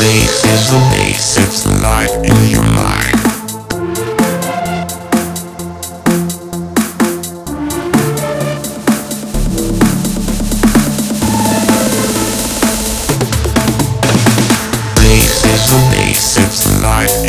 Play is the base. it's the light in your mind. Play is the base. it's the light.